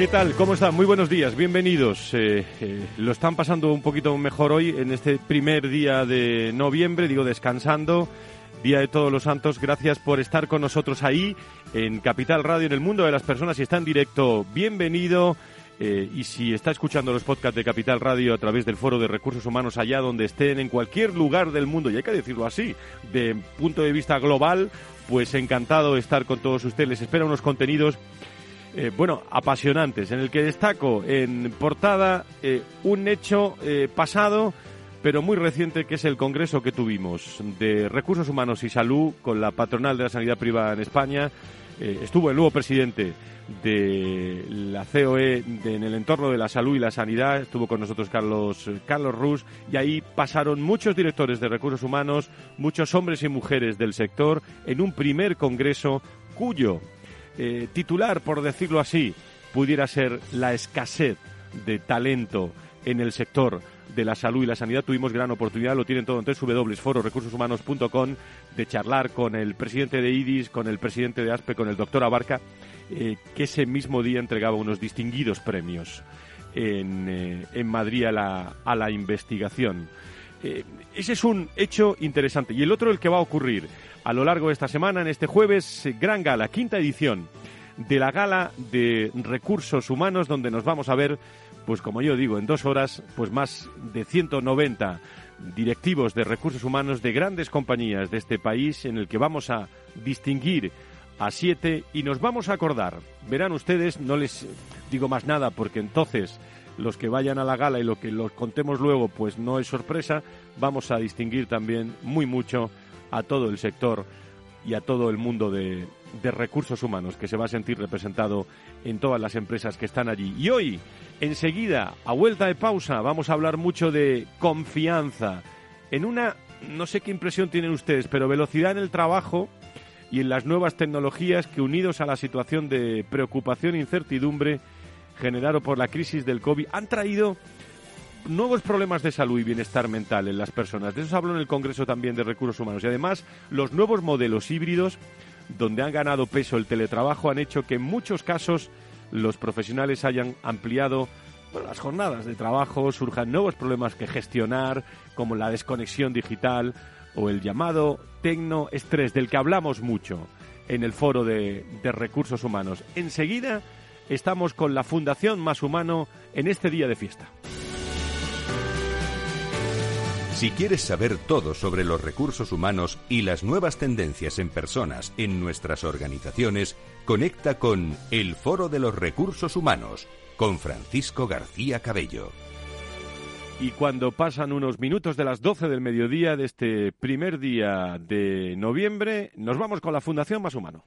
¿Qué tal? ¿Cómo están? Muy buenos días, bienvenidos. Eh, eh, lo están pasando un poquito mejor hoy en este primer día de noviembre, digo descansando, Día de Todos los Santos. Gracias por estar con nosotros ahí en Capital Radio, en el mundo de las personas. Si está en directo, bienvenido. Eh, y si está escuchando los podcasts de Capital Radio a través del Foro de Recursos Humanos allá donde estén, en cualquier lugar del mundo, y hay que decirlo así, de punto de vista global, pues encantado de estar con todos ustedes. Les espera unos contenidos eh, bueno, apasionantes, en el que destaco en portada eh, un hecho eh, pasado, pero muy reciente, que es el congreso que tuvimos de Recursos Humanos y Salud con la patronal de la sanidad privada en España. estuvo el nuevo presidente de la COE en el entorno de la salud y la sanidad. Estuvo con nosotros Carlos, Carlos Rus y ahí pasaron muchos directores de recursos humanos, muchos hombres y mujeres del sector en un primer congreso cuyo eh, titular, por decirlo así, pudiera ser la escasez de talento en el sector de la salud y la sanidad. Tuvimos gran oportunidad, lo tienen todo en www.fororecursoshumanos.com, de charlar con el presidente de IDIS, con el presidente de ASPE, con el doctor Abarca, eh, que ese mismo día entregaba unos distinguidos premios en, eh, en Madrid a la, a la investigación. Ese es un hecho interesante. Y el otro, el que va a ocurrir a lo largo de esta semana, en este jueves, gran gala, quinta edición de la gala de recursos humanos, donde nos vamos a ver, pues como yo digo, en dos horas, pues más de 190 directivos de recursos humanos de grandes compañías de este país, en el que vamos a distinguir a siete y nos vamos a acordar. Verán ustedes, no les digo más nada porque entonces los que vayan a la gala y lo que los contemos luego, pues no es sorpresa, vamos a distinguir también muy mucho a todo el sector y a todo el mundo de, recursos humanos que se va a sentir representado en todas las empresas que están allí. Y hoy, enseguida, a vuelta de pausa, vamos a hablar mucho de confianza. En una, no sé qué impresión tienen ustedes, pero velocidad en el trabajo y en las nuevas tecnologías que unidos a la situación de preocupación e incertidumbre generado por la crisis del COVID han traído nuevos problemas de salud y bienestar mental en las personas. De eso habló en el Congreso también de Recursos Humanos. Y además, los nuevos modelos híbridos, donde han ganado peso el teletrabajo, han hecho que en muchos casos los profesionales hayan ampliado las jornadas de trabajo, surjan nuevos problemas que gestionar, como la desconexión digital o el llamado tecnoestrés, del que hablamos mucho en el foro de recursos humanos. Enseguida estamos con la Fundación Más Humano en este día de fiesta. Si quieres saber todo sobre los recursos humanos y las nuevas tendencias en personas en nuestras organizaciones, conecta con El Foro de los Recursos Humanos con Francisco García Cabello. Y cuando pasan unos minutos de las 12 del mediodía de este primer día de noviembre, nos vamos con la Fundación Más Humano.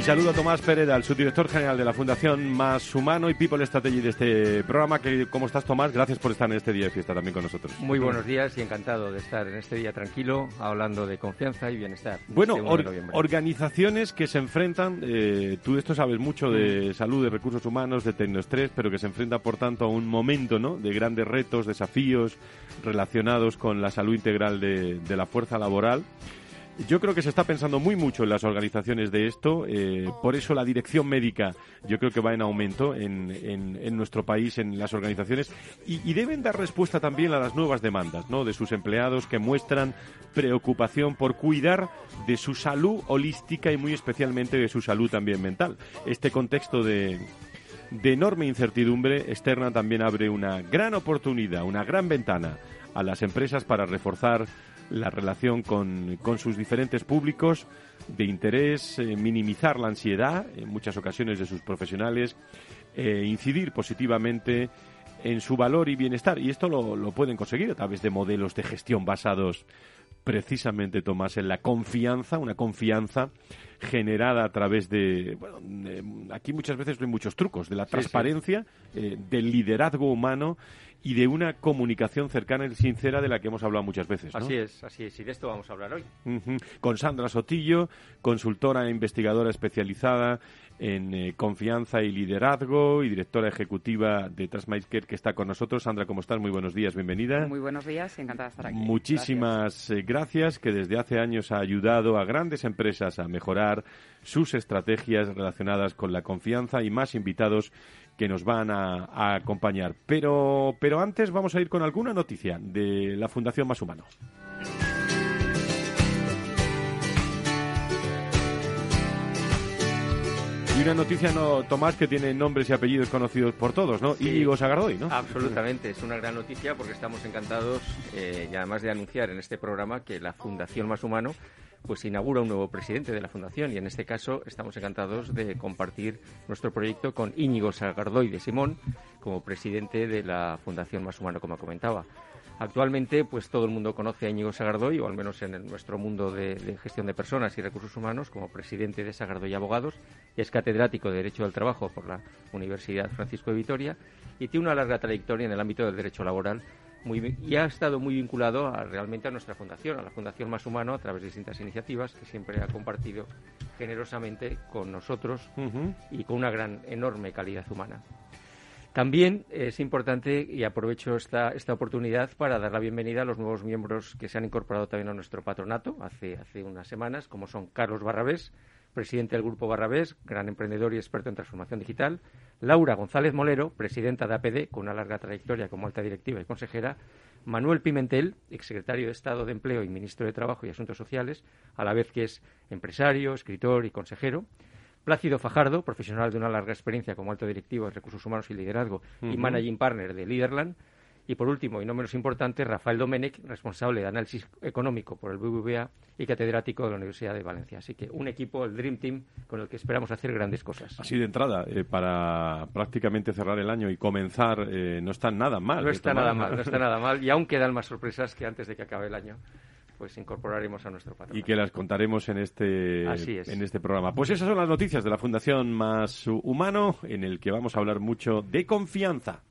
Y saludo a Tomás Pereda, el subdirector general de la Fundación Más Humano y People Strategy de este programa. Que, ¿Cómo estás, Tomás? Gracias por estar en este día de fiesta también con nosotros. Muy buenos días y encantado de estar en este día tranquilo hablando de confianza y bienestar. Bueno, organizaciones que se enfrentan, eh, tú de esto sabes mucho de mm. salud, de recursos humanos, de tecnoestrés, pero que se enfrentan, por tanto, a un momento ¿no? de grandes retos, desafíos relacionados con la salud integral de, de la fuerza laboral. Yo creo que se está pensando muy mucho en las organizaciones de esto, eh, por eso la dirección médica yo creo que va en aumento en, en, nuestro país, en las organizaciones, y, deben dar respuesta también a las nuevas demandas ¿no? de sus empleados que muestran preocupación por cuidar de su salud holística y muy especialmente de su salud también mental. Este contexto de, de enorme incertidumbre externa también abre una gran oportunidad, una gran ventana a las empresas para reforzar la relación con, con sus diferentes públicos de interés, eh, minimizar la ansiedad en muchas ocasiones de sus profesionales, eh, incidir positivamente en su valor y bienestar. Y esto lo, lo pueden conseguir a través de modelos de gestión basados precisamente, Tomás, en la confianza, una confianza generada a través de, bueno, aquí muchas veces hay muchos trucos, de la transparencia, eh, del liderazgo humano y de una comunicación cercana y sincera de la que hemos hablado muchas veces. Así es, así es, y de esto vamos a hablar hoy. Con Sandra Sotillo, consultora e investigadora especializada en eh, confianza y liderazgo y directora ejecutiva de Trasmaisker que está con nosotros. Sandra, ¿cómo estás? Muy buenos días, bienvenida. Muy buenos días, encantada de estar aquí. Muchísimas gracias. Eh, gracias, que desde hace años ha ayudado a grandes empresas a mejorar sus estrategias relacionadas con la confianza y más invitados que nos van a, acompañar. Pero, pero antes vamos a ir con alguna noticia de la Fundación Más Humano. Y una noticia, no, Tomás, que tiene nombres y apellidos conocidos por todos, ¿no? Íñigo Sagardoy, ¿no? Absolutamente, es una gran noticia porque estamos encantados, eh, y además de anunciar en este programa que la Fundación Más Humano pues inaugura un nuevo presidente de la Fundación y en este caso estamos encantados de compartir nuestro proyecto con Íñigo Sagardoy de Simón como presidente de la Fundación Más Humano, como comentaba. Actualmente, pues todo el mundo conoce a Íñigo Sagardoy, o al menos en nuestro mundo de, gestión de personas y recursos humanos, como presidente de Sagardoy Abogados. Es catedrático de Derecho del Trabajo por la Universidad Francisco de Vitoria y tiene una larga trayectoria en el ámbito del derecho laboral y ha estado muy vinculado realmente a nuestra fundación, a la Fundación Más Humano, a través de distintas iniciativas que siempre ha compartido generosamente con nosotros y con una gran, enorme calidad humana. También es importante, y aprovecho esta, esta oportunidad para dar la bienvenida a los nuevos miembros que se han incorporado también a nuestro patronato hace, hace unas semanas, como son Carlos Barrabés, presidente del Grupo Barrabés, gran emprendedor y experto en transformación digital, Laura González Molero, presidenta de APD, con una larga trayectoria como alta directiva y consejera, Manuel Pimentel, exsecretario de Estado de Empleo y ministro de Trabajo y Asuntos Sociales, a la vez que es empresario, escritor y consejero, Plácido Fajardo, profesional de una larga experiencia como alto directivo de recursos humanos y liderazgo y managing partner de Liderland, y por último, y no menos importante, Rafael Domenech, responsable de análisis económico por el BBVA y catedrático de la Universidad de Valencia. Así que un equipo, el Dream Team, con el que esperamos hacer grandes cosas. Así de entrada, eh, para prácticamente cerrar el año y comenzar, eh, no está nada mal. No está nada mal, no está nada mal. Y aún quedan más sorpresas que antes de que acabe el año pues incorporaremos a nuestro patrón. Y que las contaremos en este, en este programa. Pues esas son las noticias de la Fundación Más Humano, en el que vamos a hablar mucho de confianza.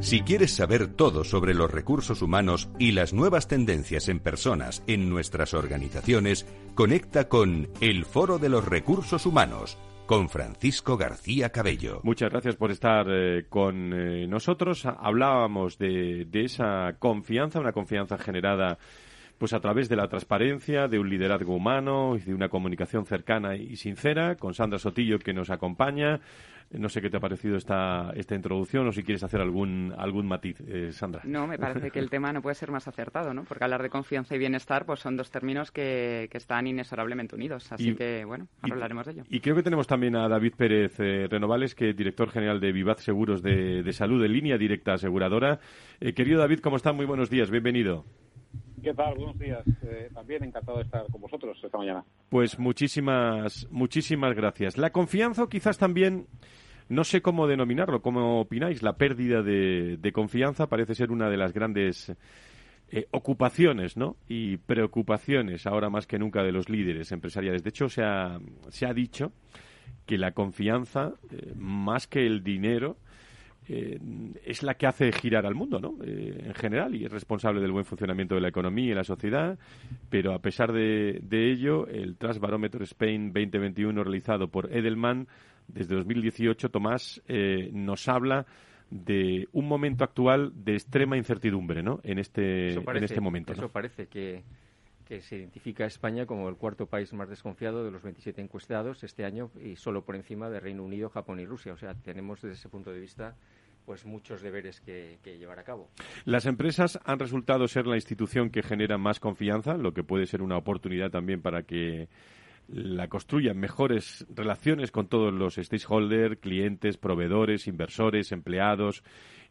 Si quieres saber todo sobre los recursos humanos y las nuevas tendencias en personas en nuestras organizaciones, conecta con El Foro de los Recursos Humanos con Francisco García Cabello. Muchas gracias por estar eh, con eh, nosotros. Hablábamos de, de esa confianza, una confianza generada pues a través de la transparencia, de un liderazgo humano y de una comunicación cercana y sincera, con Sandra Sotillo que nos acompaña. No sé qué te ha parecido esta, esta introducción o si quieres hacer algún, algún matiz, eh, Sandra. No, me parece que el tema no puede ser más acertado, ¿no? Porque hablar de confianza y bienestar pues son dos términos que, que están inexorablemente unidos. Así que, bueno, hablaremos de ello. Y creo que tenemos también a David Pérez eh, Renovales, que es director general de Vivaz Seguros de, de Salud, en línea directa aseguradora. Eh, querido David, ¿cómo está? Muy buenos días, bienvenido. ¿Qué tal? Buenos días. Eh, también encantado de estar con vosotros esta mañana. Pues muchísimas, muchísimas gracias. La confianza, quizás también, no sé cómo denominarlo, ¿cómo opináis? La pérdida de, confianza parece ser una de las grandes eh, ocupaciones ¿no? y preocupaciones ahora más que nunca de los líderes empresariales. De hecho, se ha, se ha dicho que la confianza, eh, más que el dinero, eh, es la que hace girar al mundo, ¿no? en general, y es responsable del buen funcionamiento de la economía y la sociedad, pero a pesar de, de ello, el Trust Barometer Spain 2021 realizado por Edelman desde 2018, Tomás, nos habla de un momento actual de extrema incertidumbre, ¿no? En este, en este momento. Eso parece que, que se identifica a España como el cuarto país más desconfiado de los 27 encuestados este año y solo por encima de Reino Unido, Japón y Rusia. O sea, tenemos desde ese punto de vista pues muchos deberes que, que, llevar a cabo. Las empresas han resultado ser la institución que genera más confianza, lo que puede ser una oportunidad también para que la construyan mejores relaciones con todos los stakeholders, clientes, proveedores, inversores, empleados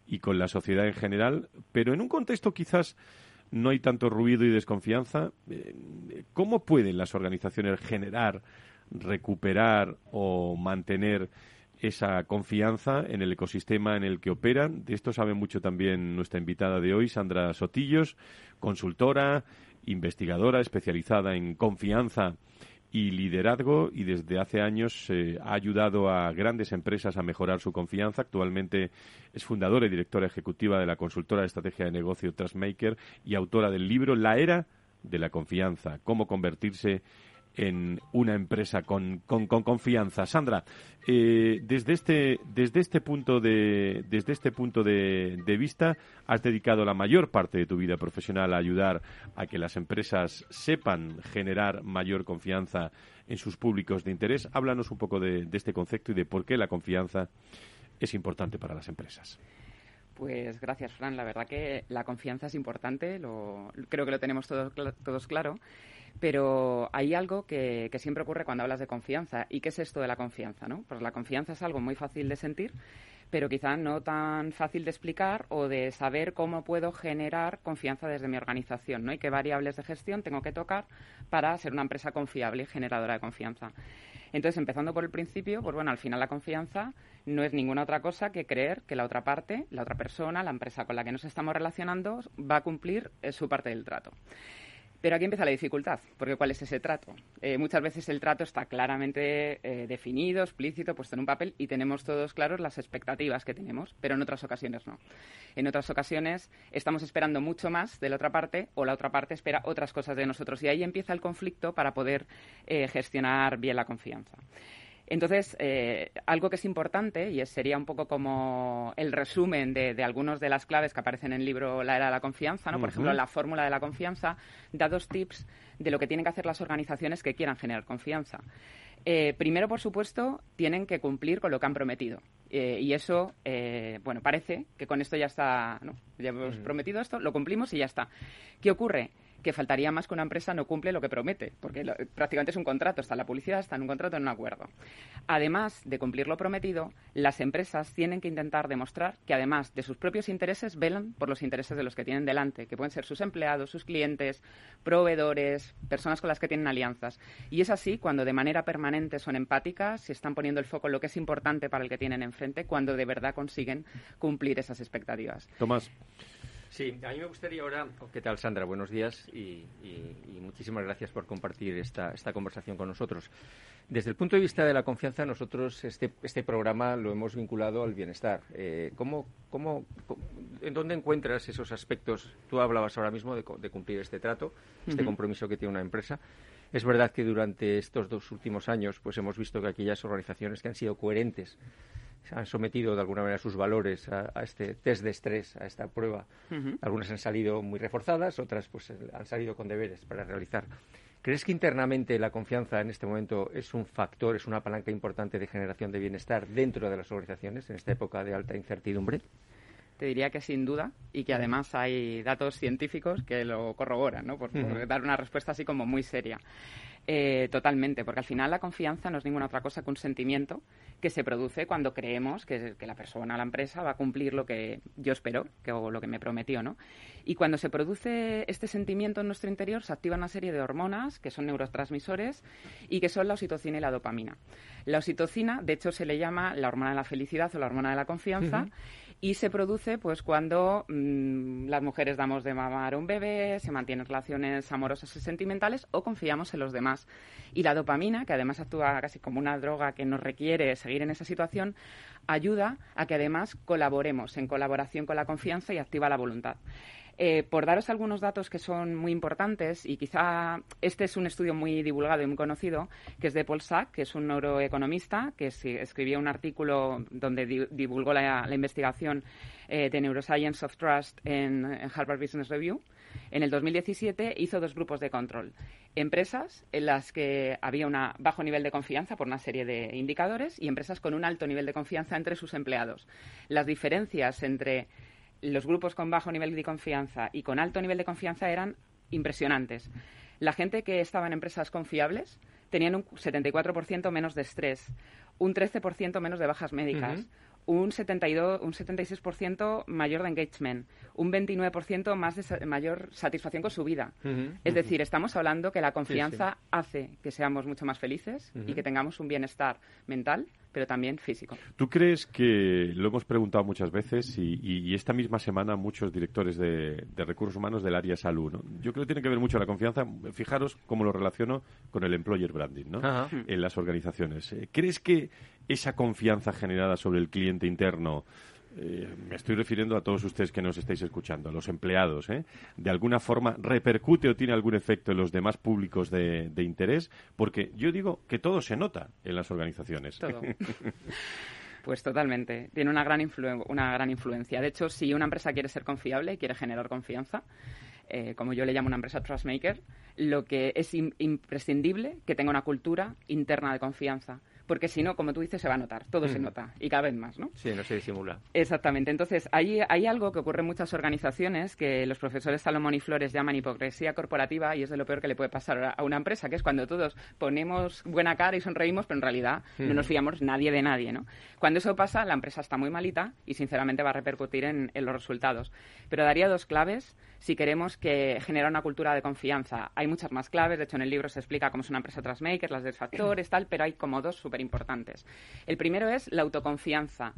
y con la sociedad en general, pero en un contexto quizás no hay tanto ruido y desconfianza. Eh, ¿Cómo pueden las organizaciones generar, recuperar o mantener esa confianza en el ecosistema en el que operan? De esto sabe mucho también nuestra invitada de hoy, Sandra Sotillos, consultora, investigadora especializada en confianza y liderazgo y desde hace años eh, ha ayudado a grandes empresas a mejorar su confianza. Actualmente es fundadora y directora ejecutiva de la consultora de estrategia de negocio Trustmaker y autora del libro La era de la confianza, cómo convertirse en una empresa con, con, confianza. Sandra, eh, desde este desde este punto de desde este punto de, vista has dedicado la mayor parte de tu vida profesional a ayudar a que las empresas sepan generar mayor confianza en sus públicos de interés. Háblanos un poco de, este concepto y de por qué la confianza es importante para las empresas. Pues gracias, Fran. La verdad que la confianza es importante, lo, creo que lo tenemos todos, todos claro. Pero hay algo que, siempre ocurre cuando hablas de confianza. ¿Y qué es esto de la confianza? ¿no? Pues la confianza es algo muy fácil de sentir, pero quizá no tan fácil de explicar o de saber cómo puedo generar confianza desde mi organización ¿no? y qué variables de gestión tengo que tocar para ser una empresa confiable y generadora de confianza. Entonces, empezando por el principio, pues bueno, al final la confianza no es ninguna otra cosa que creer que la otra parte, la otra persona, la empresa con la que nos estamos relacionando, va a cumplir eh, su parte del trato. Pero aquí empieza la dificultad, porque ¿cuál es ese trato? Eh, muchas veces el trato está claramente eh, definido, explícito, puesto en un papel y tenemos todos claros las expectativas que tenemos, pero en otras ocasiones no. En otras ocasiones estamos esperando mucho más de la otra parte o la otra parte espera otras cosas de nosotros y ahí empieza el conflicto para poder eh, gestionar bien la confianza. Entonces, eh, algo que es importante, y sería un poco como el resumen de, de algunas de las claves que aparecen en el libro La Era de la Confianza, ¿no? Por ejemplo, la fórmula de la confianza da dos tips de lo que tienen que hacer las organizaciones que quieran generar confianza. Eh, primero, por supuesto, tienen que cumplir con lo que han prometido. Eh, y eso, bueno, parece que con esto ya está, ¿no? Ya hemos prometido esto, lo cumplimos y ya está. ¿Qué ocurre? Que faltaría más que una empresa no cumple lo que promete, porque prácticamente es un contrato, está en la publicidad, está en un contrato, en un acuerdo. Además de cumplir lo prometido, las empresas tienen que intentar demostrar que además de sus propios intereses, velan por los intereses de los que tienen delante, que pueden ser sus empleados, sus clientes, proveedores, personas con las que tienen alianzas. Y es así cuando de manera permanente son empáticas, se están poniendo el foco en lo que es importante para el que tienen enfrente, cuando de verdad consiguen cumplir esas expectativas. Tomás. Sí, a mí me gustaría ahora, ¿qué tal Sandra? Buenos días y, muchísimas gracias por compartir esta, esta, conversación con nosotros. Desde el punto de vista de la confianza, nosotros este, este programa lo hemos vinculado al bienestar. Eh, ¿cómo, cómo, ¿En dónde encuentras esos aspectos? Tú hablabas ahora mismo de, cumplir este trato, este compromiso que tiene una empresa. Es verdad que durante estos dos últimos años pues hemos visto que aquellas organizaciones que han sido coherentes han sometido de alguna manera sus valores a, este test de estrés, a esta prueba. Algunas han salido muy reforzadas, otras pues eh, han salido con deberes para realizar. ¿Crees que internamente la confianza en este momento es un factor, es una palanca importante de generación de bienestar dentro de las organizaciones en esta época de alta incertidumbre? Te diría que sin duda y que además hay datos científicos que lo corroboran, ¿no? por dar una respuesta así como muy seria. Eh, totalmente, porque al final la confianza no es ninguna otra cosa que un sentimiento que se produce cuando creemos que, la persona, la empresa, va a cumplir lo que yo espero que, o lo que me prometió, ¿no? Y cuando se produce este sentimiento en nuestro interior, se activa una serie de hormonas que son neurotransmisores y que son la oxitocina y la dopamina. La oxitocina, de hecho, se le llama la hormona de la felicidad o la hormona de la confianza y se produce pues cuando mm, las mujeres damos de mamar a un bebé, se mantienen relaciones amorosas y sentimentales o confiamos en los demás. Y la dopamina, que además actúa casi como una droga que nos requiere seguir en esa situación, ayuda a que además colaboremos en colaboración con la confianza y activa la voluntad. Eh, por daros algunos datos que son muy importantes, y quizá este es un estudio muy divulgado y muy conocido, que es de Paul Sack, que es un neuroeconomista, que escribió un artículo donde divulgó la, investigación eh, de Neuroscience of Trust en, Harvard Business Review. En el 2017 hizo dos grupos de control. Empresas en las que había un bajo nivel de confianza por una serie de indicadores y empresas con un alto nivel de confianza entre sus empleados. Las diferencias entre los grupos con bajo nivel de confianza y con alto nivel de confianza eran impresionantes. La gente que estaba en empresas confiables tenían un 74% menos de estrés, un 13% menos de bajas médicas, un 72, un 76% mayor de engagement, un 29% más de mayor satisfacción con su vida. Es decir, estamos hablando que la confianza hace que seamos mucho más felices y que tengamos un bienestar mental pero también físico. ¿Tú crees que, lo hemos preguntado muchas veces, y, esta misma semana muchos directores de, recursos humanos del área salud, ¿no? yo creo que tiene que ver mucho la confianza, fijaros cómo lo relaciono con el employer branding ¿no? en las organizaciones. ¿Crees que esa confianza generada sobre el cliente interno eh, me estoy refiriendo a todos ustedes que nos estáis escuchando, a los empleados, ¿eh? de alguna forma repercute o tiene algún efecto en los demás públicos de, interés, porque yo digo que todo se nota en las organizaciones. Pues totalmente. Tiene una gran, una gran influencia. De hecho, si una empresa quiere ser confiable y quiere generar confianza, eh, como yo le llamo una empresa trustmaker, lo que es imprescindible que tenga una cultura interna de confianza porque si no, como tú dices, se va a notar, todo se mm. nota y cada vez más, ¿no? Sí, no se disimula. Exactamente. Entonces, hay, hay algo que ocurre en muchas organizaciones que los profesores Salomón y Flores llaman hipocresía corporativa y es de lo peor que le puede pasar a una empresa, que es cuando todos ponemos buena cara y sonreímos, pero en realidad no nos mm. fiamos nadie de nadie, ¿no? Cuando eso pasa, la empresa está muy malita y sinceramente va a repercutir en, en los resultados. Pero daría dos claves si queremos que generar una cultura de confianza. Hay muchas más claves, de hecho en el libro se explica cómo es una empresa Trustmaker, las desfactores, tal, pero hay como dos súper importantes. El primero es la autoconfianza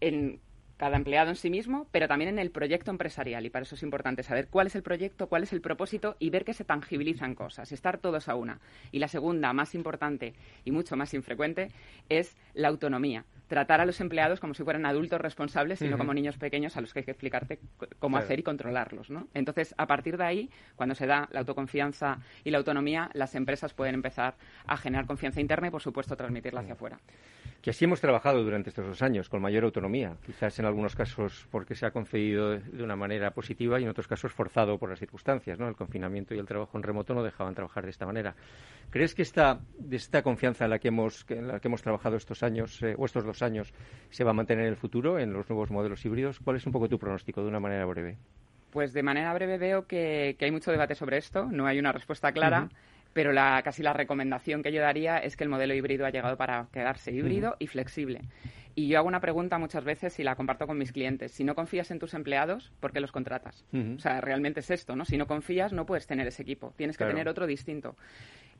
en cada empleado en sí mismo, pero también en el proyecto empresarial. Y para eso es importante saber cuál es el proyecto, cuál es el propósito y ver que se tangibilizan cosas, estar todos a una. Y la segunda, más importante y mucho más infrecuente, es la autonomía tratar a los empleados como si fueran adultos responsables y no como niños pequeños a los que hay que explicarte cómo hacer y controlarlos. ¿no? Entonces, a partir de ahí, cuando se da la autoconfianza y la autonomía, las empresas pueden empezar a generar confianza interna y, por supuesto, transmitirla hacia afuera. Que así hemos trabajado durante estos dos años, con mayor autonomía. Quizás en algunos casos porque se ha concedido de una manera positiva y en otros casos forzado por las circunstancias. ¿no? El confinamiento y el trabajo en remoto no dejaban trabajar de esta manera. ¿Crees que esta, esta confianza en la que hemos, en la que hemos trabajado estos años eh, o estos dos años se va a mantener en el futuro en los nuevos modelos híbridos? ¿Cuál es un poco tu pronóstico de una manera breve? Pues de manera breve veo que, hay mucho debate sobre esto, no hay una respuesta clara. Pero la, casi la recomendación que yo daría es que el modelo híbrido ha llegado para quedarse híbrido y flexible. Y yo hago una pregunta muchas veces y la comparto con mis clientes. Si no confías en tus empleados, ¿por qué los contratas? O sea, realmente es esto, ¿no? Si no confías, no puedes tener ese equipo. Tienes que tener otro distinto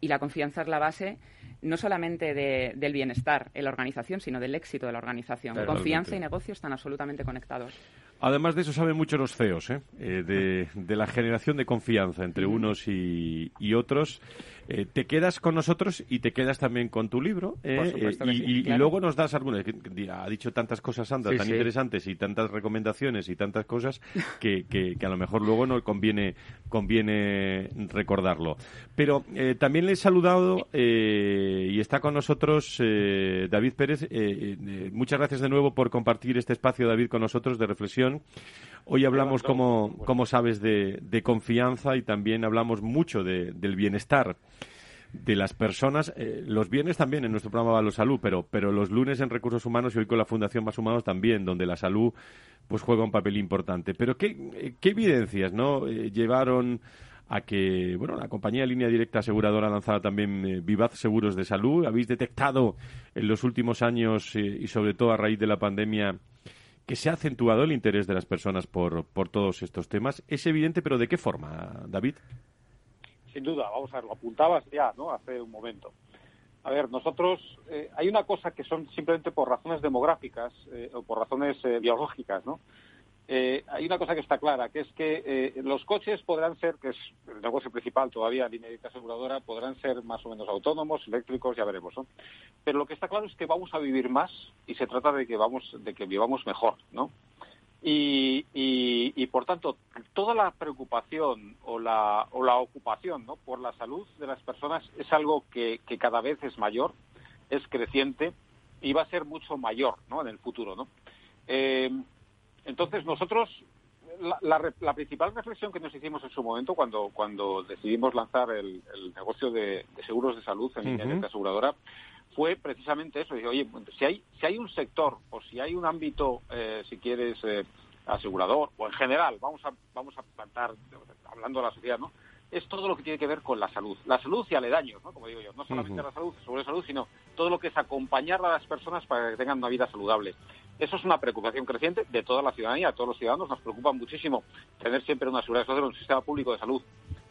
y la confianza es la base no solamente del bienestar en la organización, sino del éxito de la organización. Confianza y negocio están absolutamente conectados. Además de eso, saben mucho los CEOs, ¿eh? Eh, de, la generación de confianza entre unos y, otros. Eh, te quedas con nosotros y te quedas también con tu libro. y, luego nos das algunas. Ha dicho tantas cosas, Sandra, tan interesantes y tantas recomendaciones y tantas cosas que, a lo mejor luego no conviene, conviene recordarlo. Pero también le he saludado y está con nosotros David Pérez. muchas gracias de nuevo por compartir este espacio, David, con nosotros de reflexión Hoy hablamos, como, como sabes, de, confianza y también hablamos mucho del bienestar de las personas. Eh, los viernes también en nuestro programa la Salud, pero, pero los lunes en Recursos Humanos y hoy con la Fundación Más Humanos también, donde la salud pues juega un papel importante. Pero ¿qué, qué evidencias no eh, llevaron a que bueno la compañía Línea Directa Aseguradora lanzara también eh, Vivaz Seguros de Salud? ¿Habéis detectado en los últimos años y sobre todo a raíz de la pandemia que se ha acentuado el interés de las personas por, por todos estos temas. Es evidente, pero ¿de qué forma, David? Sin duda, vamos a ver, lo apuntabas ya, ¿no? Hace un momento. A ver, nosotros, eh, hay una cosa que son simplemente por razones demográficas eh, o por razones eh, biológicas, ¿no? Hay una cosa que está clara, que es que los coches podrán ser, que es el negocio principal todavía, línea de aseguradora, podrán ser más o menos autónomos, eléctricos, ya veremos, ¿no? Pero lo que está claro es que vamos a vivir más y se trata de que vamos, de que vivamos mejor, ¿no? Y, por tanto, toda la preocupación o la, o la ocupación ¿no? por la salud de las personas es algo que, que, cada vez es mayor, es creciente y va a ser mucho mayor ¿no? en el futuro. ¿no? Eh, entonces, nosotros, la, la, principal reflexión que nos hicimos en su momento cuando, cuando decidimos lanzar el, el negocio de, seguros de salud en línea de aseguradora fue precisamente eso. oye, si hay, si hay un sector o si hay un ámbito, eh, si quieres, eh, asegurador o en general, vamos a, vamos a plantar, hablando de la sociedad, ¿no? Es todo lo que tiene que ver con la salud. La salud y aledaños, ¿no? Como digo yo, no solamente la salud, sobre la salud, sino todo lo que es acompañar a las personas para que tengan una vida saludable. Eso es una preocupación creciente de toda la ciudadanía, de todos los ciudadanos. Nos preocupa muchísimo tener siempre una seguridad social, un sistema público de salud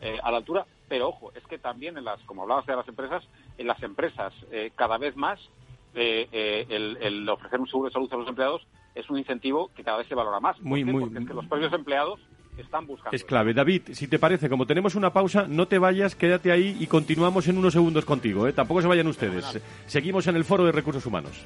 eh, a la altura. Pero ojo, es que también en las, como hablabas de las empresas, en las empresas eh, cada vez más eh, el, ofrecer un seguro de salud a los empleados es un incentivo que cada vez se valora más. Muy, muy, Porque es que los propios empleados están buscando. Es clave. David, si te parece, como tenemos una pausa, no te vayas, quédate ahí y continuamos en unos segundos contigo. Tampoco se vayan ustedes. Seguimos en el Foro de Recursos Humanos.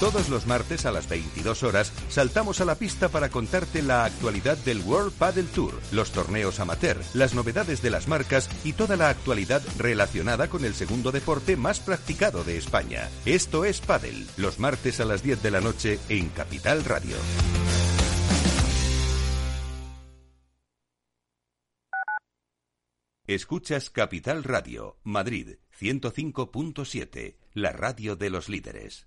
Todos los martes a las 22 horas saltamos a la pista para contarte la actualidad del World Padel Tour, los torneos amateur, las novedades de las marcas y toda la actualidad relacionada con el segundo deporte más practicado de España. Esto es Padel, los martes a las 10 de la noche en Capital Radio. Escuchas Capital Radio, Madrid 105.7, la radio de los líderes.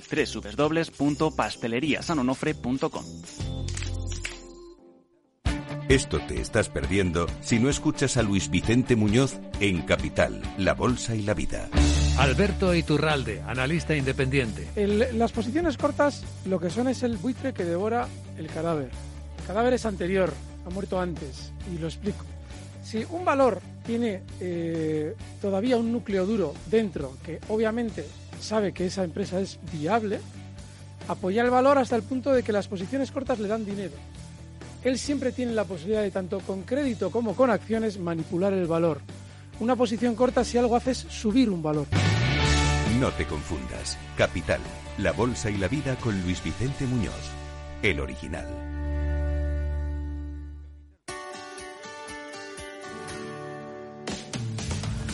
www.pasteleriasanonofre.com. Esto te estás perdiendo si no escuchas a Luis Vicente Muñoz en Capital, La Bolsa y la Vida. Alberto Iturralde, analista independiente. las posiciones cortas lo que son es el buitre que devora el cadáver. El cadáver es anterior, ha muerto antes, y lo explico. Si un valor tiene eh, todavía un núcleo duro dentro, que obviamente sabe que esa empresa es viable, apoyar el valor hasta el punto de que las posiciones cortas le dan dinero. Él siempre tiene la posibilidad de, tanto con crédito como con acciones, manipular el valor. Una posición corta si algo hace es subir un valor. No te confundas. Capital, la bolsa y la vida con Luis Vicente Muñoz, el original.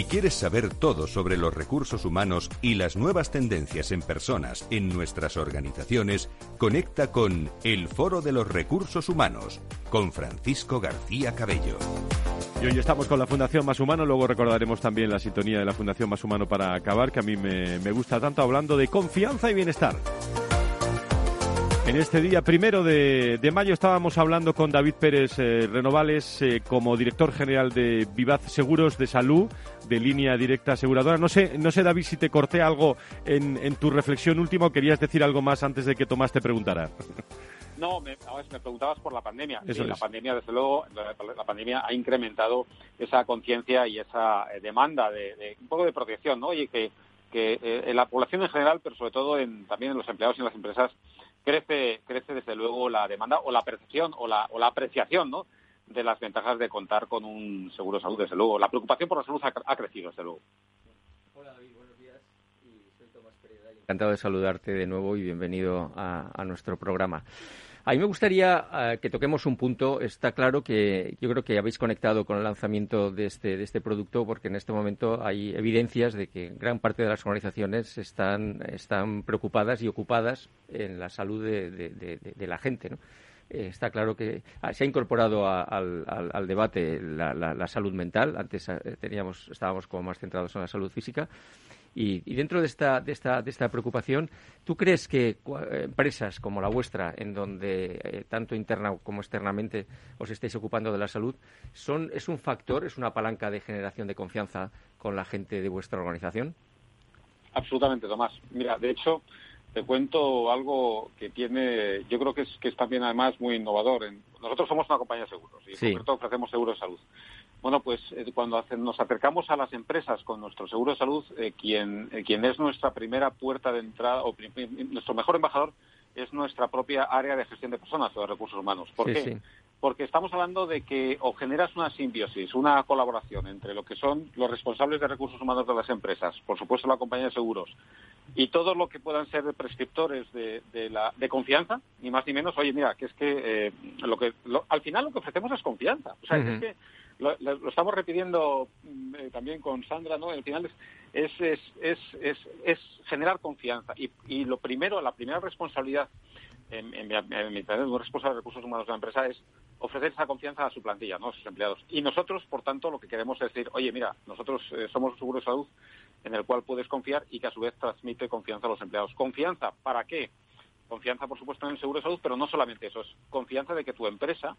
Si quieres saber todo sobre los recursos humanos y las nuevas tendencias en personas en nuestras organizaciones, conecta con El Foro de los Recursos Humanos con Francisco García Cabello. Y hoy estamos con la Fundación Más Humano, luego recordaremos también la sintonía de la Fundación Más Humano para acabar, que a mí me, me gusta tanto hablando de confianza y bienestar. En este día primero de, mayo estábamos hablando con David Pérez eh, Renovales eh, como director general de Vivaz Seguros de Salud, de línea directa aseguradora. No sé, no sé David, si te corté algo en, tu reflexión última o querías decir algo más antes de que Tomás te preguntara. No, me, me preguntabas por la pandemia. La pandemia, desde luego, la, pandemia ha incrementado esa conciencia y esa eh, demanda de, un poco de protección, ¿no? Y que, que en la población en general, pero sobre todo en, también en los empleados y en las empresas, crece, crece desde luego la demanda o la percepción o la, o la apreciación ¿no? de las ventajas de contar con un seguro de salud, desde luego. La preocupación por la salud ha, crecido, desde luego. Hola David, buenos días. Y soy Tomás Pereda. Encantado de saludarte de nuevo y bienvenido a, a nuestro programa. A mí me gustaría eh, que toquemos un punto. Está claro que yo creo que habéis conectado con el lanzamiento de este, de este producto porque en este momento hay evidencias de que gran parte de las organizaciones están, están preocupadas y ocupadas en la salud de, la gente. Eh, está claro que ah, se ha incorporado al, al, debate la, la, salud mental. Antes eh, teníamos, estábamos como más centrados en la salud física. Y, dentro de esta, de, esta, de esta preocupación, ¿tú crees que empresas como la vuestra, en donde eh, tanto interna como externamente os estáis ocupando de la salud, son, es un factor, es una palanca de generación de confianza con la gente de vuestra organización? Absolutamente, Tomás. Mira, de hecho, te cuento algo que tiene, yo creo que es, que es también además muy innovador. nosotros somos una compañía de seguros y en concreto ofrecemos seguros de salud. Bueno, pues eh, cuando nos acercamos a las empresas con nuestro seguro de salud, eh, quien, eh, quien es nuestra primera puerta de entrada o nuestro mejor embajador es nuestra propia área de gestión de personas o de recursos humanos. ¿Por qué? Porque estamos hablando de que o generas una simbiosis, una colaboración entre lo que son los responsables de recursos humanos de las empresas, por supuesto la compañía de seguros, y todo lo que puedan ser prescriptores de, la, de confianza, ni más ni menos, oye, mira, que es que, lo que al final lo que ofrecemos es confianza. O sea, es que lo, estamos repitiendo mm, eh, también con Sandra, ¿no? Al final es, es, es, es, es generar confianza. Y, y, lo primero, la primera responsabilidad en, en, en mi un responsable de recursos humanos de la empresa es ofrecer esa confianza a su plantilla, ¿no? a sus empleados. Y nosotros, por tanto, lo que queremos es decir, oye, mira, nosotros eh, somos un seguro de salud en el cual puedes confiar y que a su vez transmite confianza a los empleados. ¿Confianza para qué? Confianza, por supuesto, en el seguro de salud, pero no solamente eso, es confianza de que tu empresa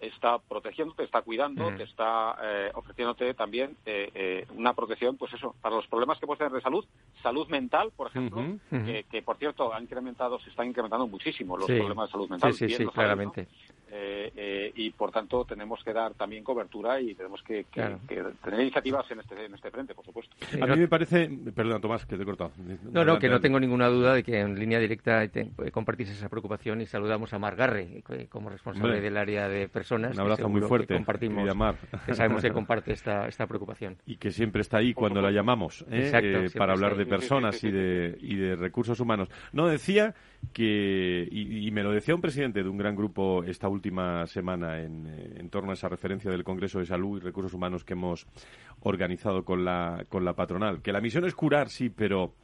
está protegiéndote, está cuidando, te está eh, ofreciéndote también eh, eh, una protección, pues eso, para los problemas que puedes tener de salud, salud mental, por ejemplo, Que, por cierto han incrementado, se están incrementando muchísimo los problemas de salud mental. Sí, sí, claramente. Eh, eh, y por tanto tenemos que dar también cobertura y tenemos que, tener iniciativas en este, en este frente, por supuesto. a mí me parece, perdón Tomás, que te he cortado. No, no, que no tengo ninguna duda de que en línea directa compartís esa preocupación y saludamos a Mar Garre eh, como responsable del área de personas. Un abrazo muy fuerte. Que compartimos, que sabemos que comparte esta, esta preocupación. Y que siempre está ahí cuando la llamamos para hablar de personas y de, y de recursos humanos. No, decía que, y, me lo decía un presidente de un gran grupo esta última semana en, eh, en, torno a esa referencia del Congreso de Salud y Recursos Humanos que hemos organizado con la, con la patronal, que la misión es curar, sí, pero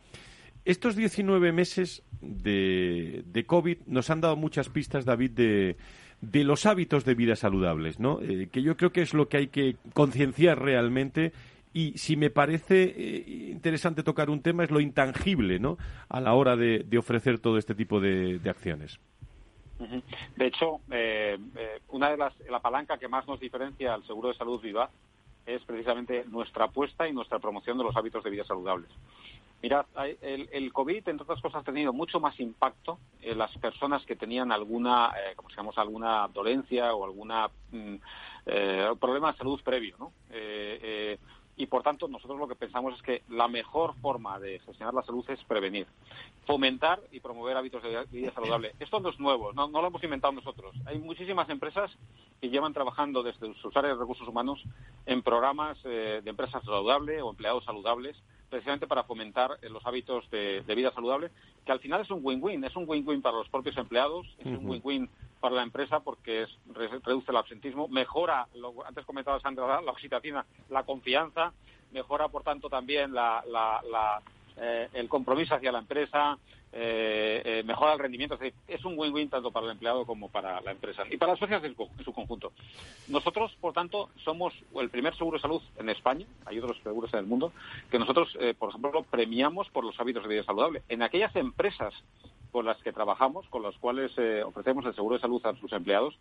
estos 19 meses de, de COVID nos han dado muchas pistas, David, de, de los hábitos de vida saludables, ¿no? Eh, que yo creo que es lo que hay que concienciar realmente y si me parece eh, interesante tocar un tema es lo intangible, ¿no? A la hora de, ofrecer todo este tipo de, acciones. De hecho, eh, eh, una de las la palanca que más nos diferencia al seguro de salud Viva es precisamente nuestra apuesta y nuestra promoción de los hábitos de vida saludables. Mirad, el, el, COVID, entre otras cosas, ha tenido mucho más impacto en las personas que tenían alguna, eh, como digamos, alguna dolencia o alguna mm, eh, problema de salud previo, ¿no? Eh, eh, y por tanto nosotros lo que pensamos es que la mejor forma de gestionar la salud es prevenir, fomentar y promover hábitos de vida saludable. Esto no es nuevo, no, lo hemos inventado nosotros. Hay muchísimas empresas que llevan trabajando desde sus áreas de recursos humanos en programas de empresas saludables o empleados saludables precisamente para fomentar los hábitos de, vida saludable, que al final es un win-win, es un win-win para los propios empleados, es un win-win para la empresa porque reduce el absentismo, mejora, lo, antes comentaba Sandra, la oxitocina, la confianza, mejora por tanto también eh, el compromiso hacia la empresa, eh, eh, mejora el rendimiento. Es, un win-win tanto para el empleado como para la empresa y para las sociedades en su conjunto. Nosotros, por tanto, somos el primer seguro de salud en España, hay otros seguros en el mundo, que nosotros, eh, por ejemplo, premiamos por los hábitos de vida saludable. En aquellas empresas con las que trabajamos, con las cuales ofrecemos el seguro de salud a sus empleados,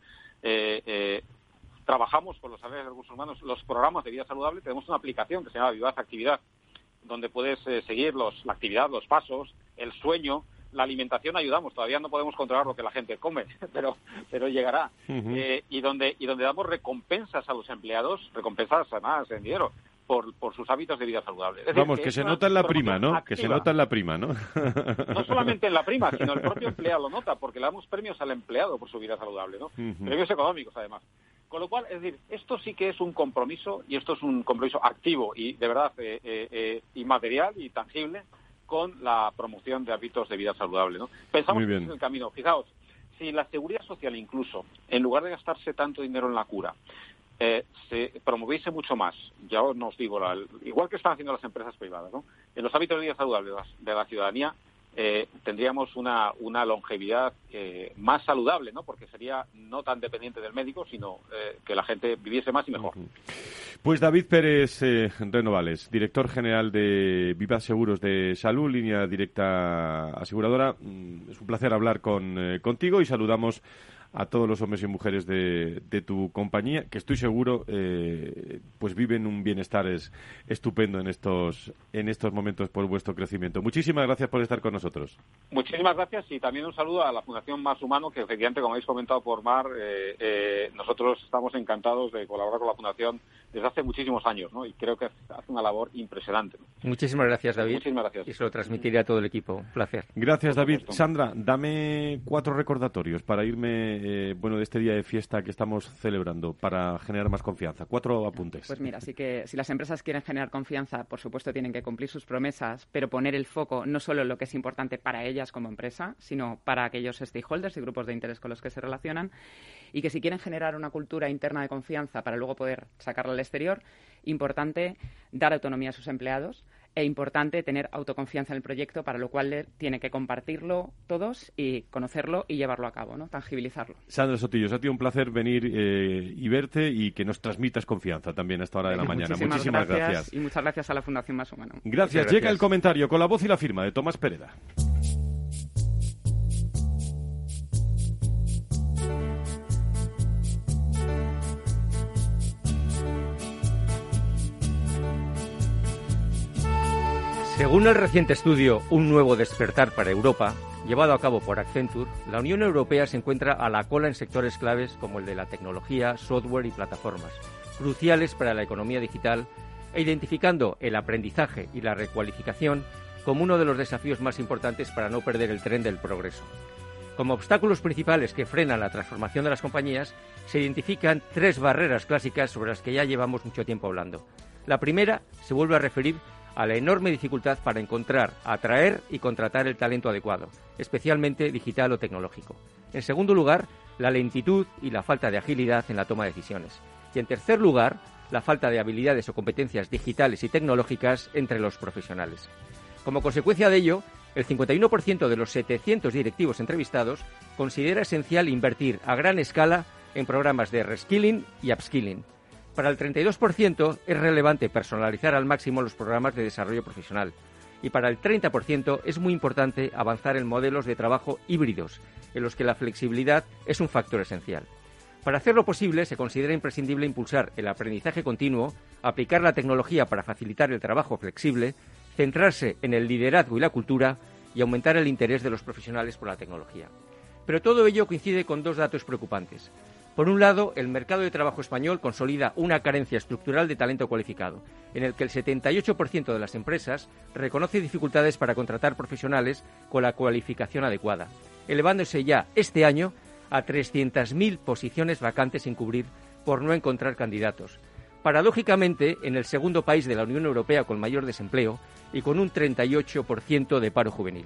trabajamos con los áreas de recursos humanos los programas de vida saludable. Tenemos una aplicación que se llama Vivaz Actividad, donde puedes seguir los, la actividad, los pasos, el sueño, la alimentación ayudamos, todavía no podemos controlar lo que la gente come, pero, pero llegará. Eh, y, donde, y donde damos recompensas a los empleados, recompensas además en dinero, por, por, sus hábitos de vida saludable. Vamos, que, se nota en la prima, ¿no? Que se nota en la prima, ¿no? No solamente en la prima, sino el propio empleado lo nota, porque le damos premios al empleado por su vida saludable, ¿no? Premios económicos, además. Con lo cual, es decir, esto sí que es un compromiso, y esto es un compromiso activo y de verdad eh, eh, eh inmaterial y tangible, con la promoción de hábitos de vida saludable. ¿no? Pensamos en el camino. Fijaos, si la seguridad social incluso, en lugar de gastarse tanto dinero en la cura, eh, se promoviese mucho más, ya os digo, igual que están haciendo las empresas privadas, ¿no? en los hábitos de vida saludable de la ciudadanía, eh, tendríamos una, una longevidad eh, más saludable, ¿no? Porque sería no tan dependiente del médico, sino eh, que la gente viviese más y mejor. Pues David Pérez Renovales, director general de Viva Seguros de Salud, línea directa aseguradora. Mm, es un placer hablar con, contigo y saludamos a todos los hombres y mujeres de, tu compañía, que estoy seguro eh, pues viven un bienestar es, estupendo en estos, en estos momentos por vuestro crecimiento. Muchísimas gracias por estar con nosotros. Muchísimas gracias y también un saludo a la Fundación Más Humano, que efectivamente, como habéis comentado por Mar, eh, eh, nosotros estamos encantados de colaborar con la Fundación desde hace muchísimos años, ¿no? Y creo que hace una labor impresionante. Muchísimas gracias, David. Muchísimas gracias. Y se lo transmitiré a todo el equipo. Un placer. Gracias, David. Sandra, dame cuatro recordatorios para irme eh, bueno, de este día de fiesta que estamos celebrando para generar más confianza? Cuatro apuntes. Pues mira, así que si las empresas quieren generar confianza, por supuesto tienen que cumplir sus promesas, pero poner el foco no solo en lo que es importante para ellas como empresa, sino para aquellos stakeholders y grupos de interés con los que se relacionan, y que si quieren generar una cultura interna de confianza para luego poder sacarla exterior, importante dar autonomía a sus empleados, e importante tener autoconfianza en el proyecto, para lo cual tiene que compartirlo todos y conocerlo y llevarlo a cabo, ¿no? tangibilizarlo. Sandra Sotillo, ha sido un placer venir eh, y verte y que nos transmitas confianza también a esta hora de la mañana. Muchísimas, gracias, Y muchas gracias a la Fundación Más Humano. Gracias. Llega el comentario con la voz y la firma de Tomás Pereda. Según el reciente estudio Un nuevo despertar para Europa, llevado a cabo por Accenture, la Unión Europea se encuentra a la cola en sectores claves como el de la tecnología, software y plataformas, cruciales para la economía digital, e identificando el aprendizaje y la recualificación como uno de los desafíos más importantes para no perder el tren del progreso. Como obstáculos principales que frenan la transformación de las compañías, se identifican tres barreras clásicas sobre las que ya llevamos mucho tiempo hablando. La primera se vuelve a referir a la enorme dificultad para encontrar, atraer y contratar el talento adecuado, especialmente digital o tecnológico. En segundo lugar, la lentitud y la falta de agilidad en la toma de decisiones. Y en tercer lugar, la falta de habilidades o competencias digitales y tecnológicas entre los profesionales. Como consecuencia de ello, el 51% de los 700 directivos entrevistados considera esencial invertir a gran escala en programas de reskilling y upskilling, para el 32% es relevante personalizar al máximo los programas de desarrollo profesional y para el 30% es muy importante avanzar en modelos de trabajo híbridos, en los que la flexibilidad es un factor esencial. Para hacerlo posible, se considera imprescindible impulsar el aprendizaje continuo aplicar la tecnología para facilitar el trabajo flexible, centrarse en el liderazgo y la cultura y aumentar el interés de los profesionales por la tecnología. Pero todo ello coincide con dos datos preocupantes. Por un lado, el mercado de trabajo español consolida una carencia estructural de talento cualificado, en el que el 78% de las empresas reconoce dificultades para contratar profesionales con la cualificación adecuada, elevándose ya este año a 300.000 posiciones vacantes sin cubrir por no encontrar candidatos. Paradójicamente, en el segundo país de la Unión Europea con mayor desempleo y con un 38% de paro juvenil.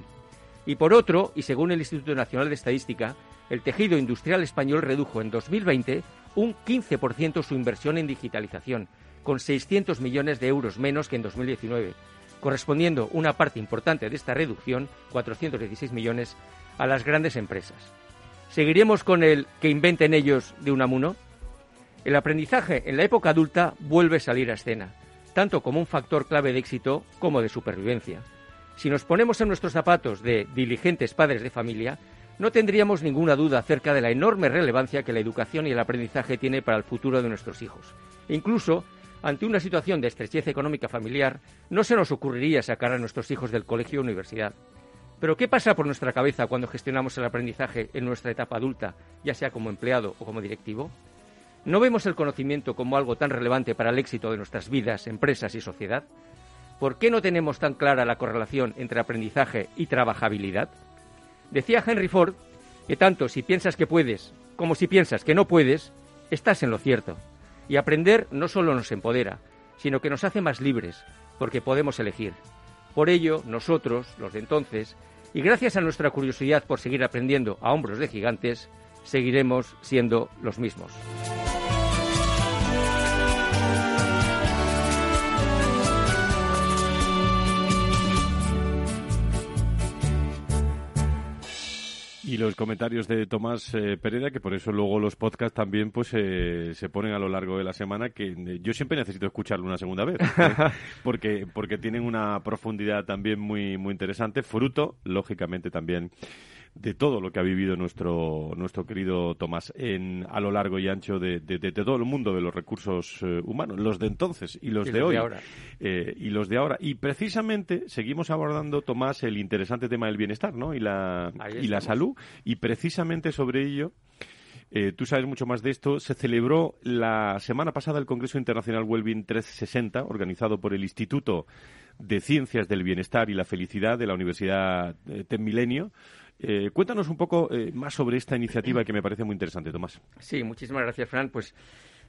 Y por otro, y según el Instituto Nacional de Estadística, el tejido industrial español redujo en 2020 un 15% su inversión en digitalización, con 600 millones de euros menos que en 2019, correspondiendo una parte importante de esta reducción, 416 millones, a las grandes empresas. ¿Seguiremos con el que inventen ellos de un amuno? El aprendizaje en la época adulta vuelve a salir a escena, tanto como un factor clave de éxito como de supervivencia. Si nos ponemos en nuestros zapatos de diligentes padres de familia, no tendríamos ninguna duda acerca de la enorme relevancia que la educación y el aprendizaje tiene para el futuro de nuestros hijos. incluso, ante una situación de estrechez económica familiar, no se nos ocurriría sacar a nuestros hijos del colegio o universidad. Pero ¿qué pasa por nuestra cabeza cuando gestionamos el aprendizaje en nuestra etapa adulta, ya sea como empleado o como directivo? ¿No vemos el conocimiento como algo tan relevante para el éxito de nuestras vidas, empresas y sociedad? ¿Por qué no tenemos tan clara la correlación entre aprendizaje y trabajabilidad? Decía Henry Ford que tanto si piensas que puedes como si piensas que no puedes, estás en lo cierto. Y aprender no solo nos empodera, sino que nos hace más libres, porque podemos elegir. Por ello, nosotros, los de entonces, y gracias a nuestra curiosidad por seguir aprendiendo a hombros de gigantes, seguiremos siendo los mismos. Y los comentarios de Tomás eh, Pereda, que por eso luego los podcasts también pues eh, se ponen a lo largo de la semana, que eh, yo siempre necesito escucharlo una segunda vez, porque, porque tienen una profundidad también muy, muy interesante, fruto, lógicamente, también de todo lo que ha vivido nuestro, nuestro querido Tomás en, a lo largo y ancho de, todo el mundo de los recursos eh, humanos, los de entonces y los de hoy. ahora. Eh, y los de ahora. Y precisamente seguimos abordando, Tomás, el interesante tema del bienestar ¿no? y, la, y la salud. Y precisamente sobre ello. Eh, tú sabes mucho más de esto. Se celebró la semana pasada el Congreso Internacional Wellbeing 360, organizado por el Instituto de Ciencias del Bienestar y la Felicidad de la Universidad TEM Milenio. Eh, cuéntanos un poco eh, más sobre esta iniciativa que me parece muy interesante, Tomás. Sí, muchísimas gracias, Fran. Pues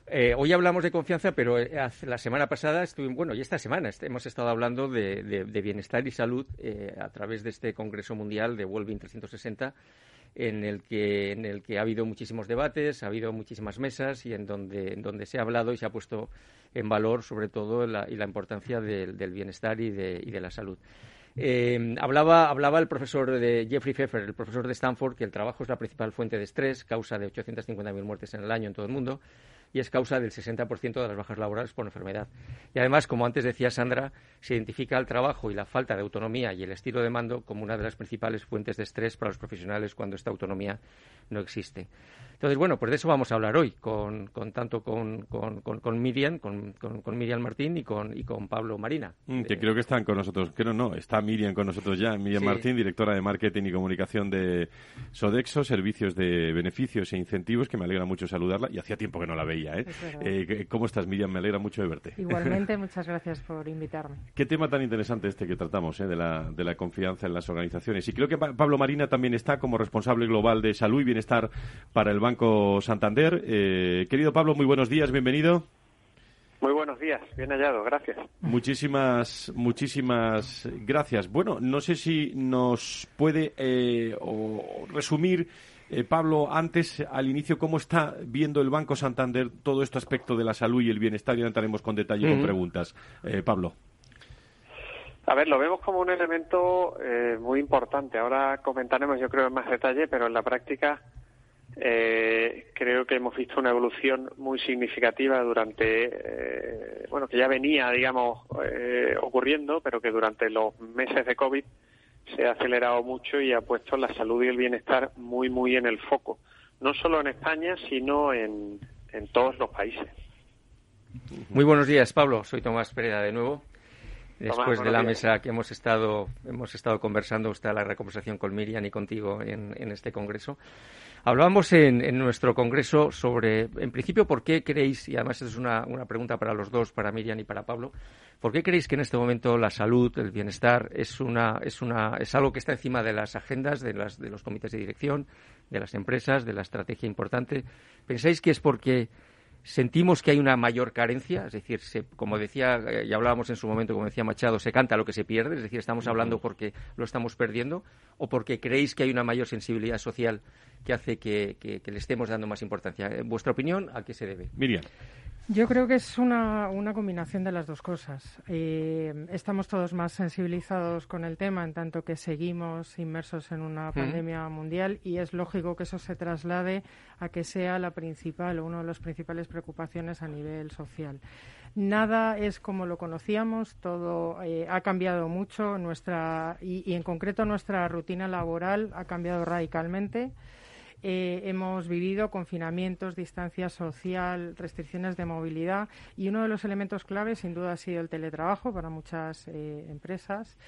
eh, hoy hablamos de confianza, pero la semana pasada estuvimos, bueno, y esta semana hemos estado hablando de, bienestar y salud a través de este Congreso Mundial de Wellbeing 360 en el que en el que ha habido muchísimos debates, ha habido muchísimas mesas y en donde, en donde se ha hablado y se ha puesto en valor sobre todo la, y la importancia del, bienestar y de, y de la salud. Eh, hablaba, hablaba el profesor de Jeffrey Pfeffer, el profesor de Stanford, que el trabajo es la principal fuente de estrés, causa de 850.000 muertes en el año en todo el mundo y es causa del 60% de las bajas laborales por enfermedad. Y además, como antes decía Sandra, se identifica el trabajo y la falta de autonomía y el estilo de mando como una de las principales fuentes de estrés para los profesionales cuando esta autonomía no existe. Entonces, bueno, pues de eso vamos a hablar hoy, con, con tanto con, con, con Miriam, con, Miriam Martín y con, y con Pablo Marina. Mm, que creo que están con nosotros, creo no, está Miriam con nosotros ya, Miriam Martín, directora de Marketing y Comunicación de Sodexo, Servicios de Beneficios e Incentivos, que me alegra mucho saludarla, y hacía tiempo que no la veía. ¿Eh? eh ¿Cómo estás, Miriam? Me alegra mucho de verte. Igualmente, muchas gracias por invitarme. Qué tema tan interesante este que tratamos, ¿eh? de, la, de la confianza en las organizaciones. Y creo que Pablo Marina también está como responsable global de salud y bienestar para el Banco Santander. Eh, querido Pablo, muy buenos días, bienvenido. Muy buenos días, bien hallado, gracias. Muchísimas, muchísimas gracias. Bueno, no sé si nos puede eh, resumir, eh, Pablo, antes, al inicio, cómo está viendo el Banco Santander todo este aspecto de la salud y el bienestar y entraremos con detalle con preguntas. Pablo. A ver, lo vemos como un elemento muy importante. Ahora comentaremos, yo creo, en más detalle, pero en la práctica eh, creo que hemos visto una evolución muy significativa durante, eh, bueno, que ya venía, digamos, eh, ocurriendo, pero que durante los meses de COVID se ha acelerado mucho y ha puesto la salud y el bienestar muy, muy en el foco, no solo en España, sino en, en todos los países. Muy buenos días, Pablo. Soy Tomás Pereda de nuevo. Después de la mesa que hemos estado, hemos estado conversando, está la conversación con Miriam y contigo en, en este congreso. Hablábamos en, en nuestro congreso sobre, en principio, por qué creéis, y además es una, una pregunta para los dos, para Miriam y para Pablo, ¿por qué creéis que en este momento la salud, el bienestar, es, una, es, una, es algo que está encima de las agendas de, las, de los comités de dirección, de las empresas, de la estrategia importante? ¿Pensáis que es porque sentimos que hay una mayor carencia, es decir, se- como decía, eh, y hablábamos en su momento, como decía Machado, se canta lo que se pierde, es decir, estamos hablando porque lo estamos perdiendo, o porque creéis que hay una mayor sensibilidad social que hace que, que- que le estemos dando más importancia. En vuestra opinión, ¿a qué se debe? Miriam. Yo creo que es una, una combinación de las dos cosas. Eh, estamos todos más sensibilizados con el tema, en tanto que seguimos inmersos en una pandemia mundial y es lógico que eso se traslade a que sea la principal o una de las principales preocupaciones a nivel social. Nada es como lo conocíamos, todo eh, ha cambiado mucho nuestra y, y en concreto nuestra rutina laboral ha cambiado radicalmente. Eh, hemos vivido confinamientos, distancia social, restricciones de movilidad y uno de los elementos claves sin duda ha sido el teletrabajo para muchas eh, empresas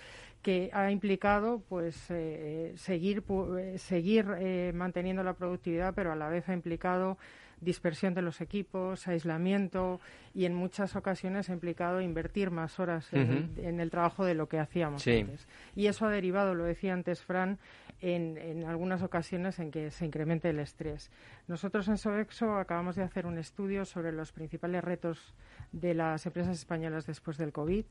que ha implicado pues eh, seguir pu- eh, seguir eh, manteniendo la productividad pero a la vez ha implicado dispersión de los equipos, aislamiento y en muchas ocasiones ha implicado invertir más horas en, el trabajo de lo que hacíamos Sí. antes. Y eso ha derivado, lo decía antes Fran, en, en algunas ocasiones en que se incremente el estrés. Nosotros en Sodexo acabamos de hacer un estudio sobre los principales retos de las empresas españolas después del COVID